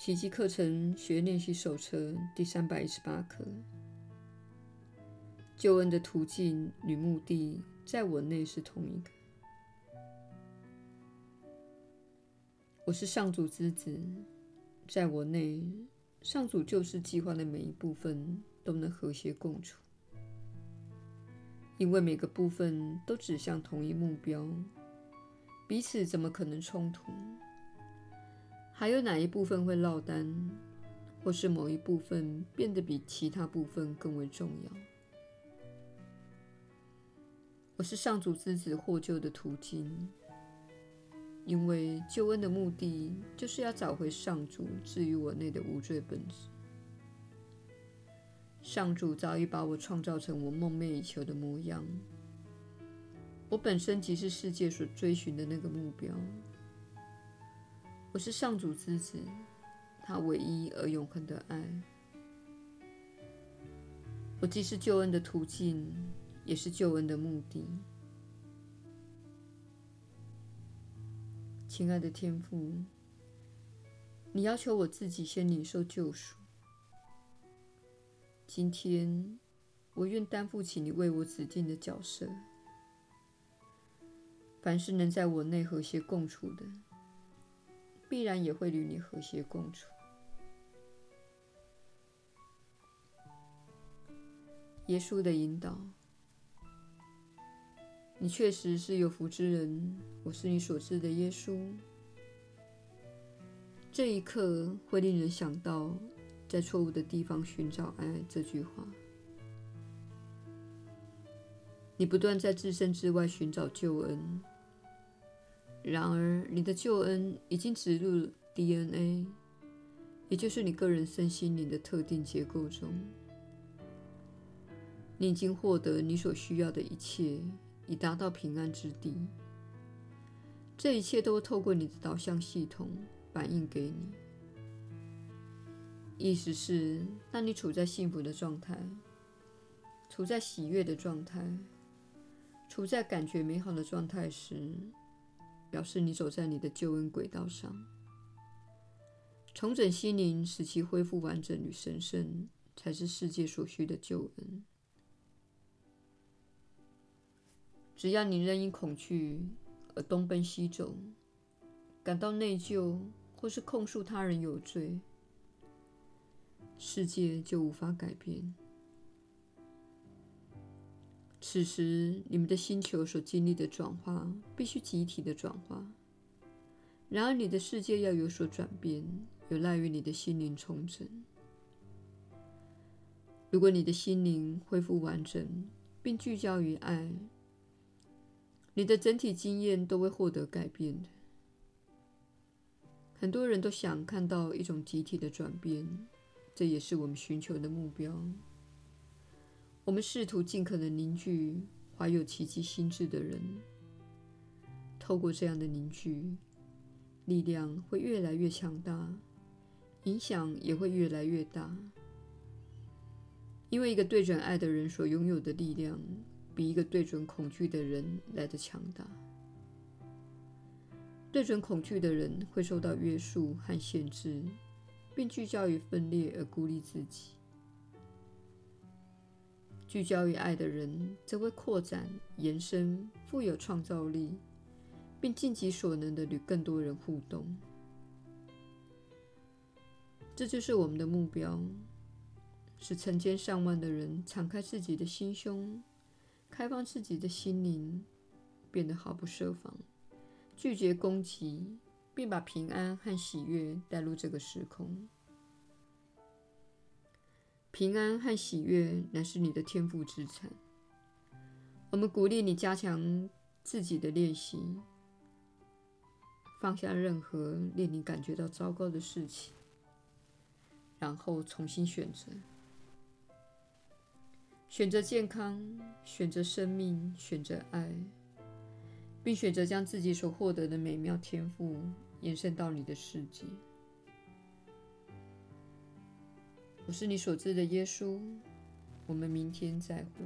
奇迹课程学练习手册第三百一十八课：救恩的途径与目的，在我内是同一个。我是上主之子，在我内，上主救世计划的每一部分都能和谐共处，因为每个部分都指向同一目标，彼此怎么可能冲突？还有哪一部分会落单，或是某一部分变得比其他部分更为重要？我是上主之子获救的途径，因为救恩的目的就是要找回上主置于我内的无罪本质。上主早已把我创造成我梦寐以求的模样，我本身即是世界所追寻的那个目标。我是上主之子，他唯一而永恒的爱。我既是救恩的途径，也是救恩的目的。亲爱的天父，你要求我自己先领受救赎。今天，我愿担负起你为我指定的角色。凡是能在我内和谐共处的，必然也会与你和谐共处。耶稣的引导，你确实是有福之人。我是你所知的耶稣。这一刻会令人想到，在错误的地方寻找爱这句话。你不断在自身之外寻找救恩。然而，你的救恩已经植入 DNA，也就是你个人身心灵的特定结构中。你已经获得你所需要的一切，以达到平安之地。这一切都透过你的导向系统反映给你。意思是，当你处在幸福的状态，处在喜悦的状态，处在感觉美好的状态时，表示你走在你的救恩轨道上，重整心灵，使其恢复完整与神圣，才是世界所需的救恩。只要你仍因恐惧而东奔西走，感到内疚，或是控诉他人有罪，世界就无法改变。此时，你们的星球所经历的转化必须集体的转化。然而，你的世界要有所转变，有赖于你的心灵重整。如果你的心灵恢复完整，并聚焦于爱，你的整体经验都会获得改变的。很多人都想看到一种集体的转变，这也是我们寻求的目标。我们试图尽可能凝聚怀有奇迹心智的人，透过这样的凝聚，力量会越来越强大，影响也会越来越大。因为一个对准爱的人所拥有的力量，比一个对准恐惧的人来得强大。对准恐惧的人会受到约束和限制，并聚焦于分裂而孤立自己。聚焦于爱的人，则会扩展、延伸、富有创造力，并尽己所能地与更多人互动。这就是我们的目标：使成千上万的人敞开自己的心胸，开放自己的心灵，变得毫不设防，拒绝攻击，并把平安和喜悦带入这个时空。平安和喜悦乃是你的天赋之产。我们鼓励你加强自己的练习，放下任何令你感觉到糟糕的事情，然后重新选择：选择健康，选择生命，选择爱，并选择将自己所获得的美妙天赋延伸到你的世界。我是你所知的耶稣，我们明天再会。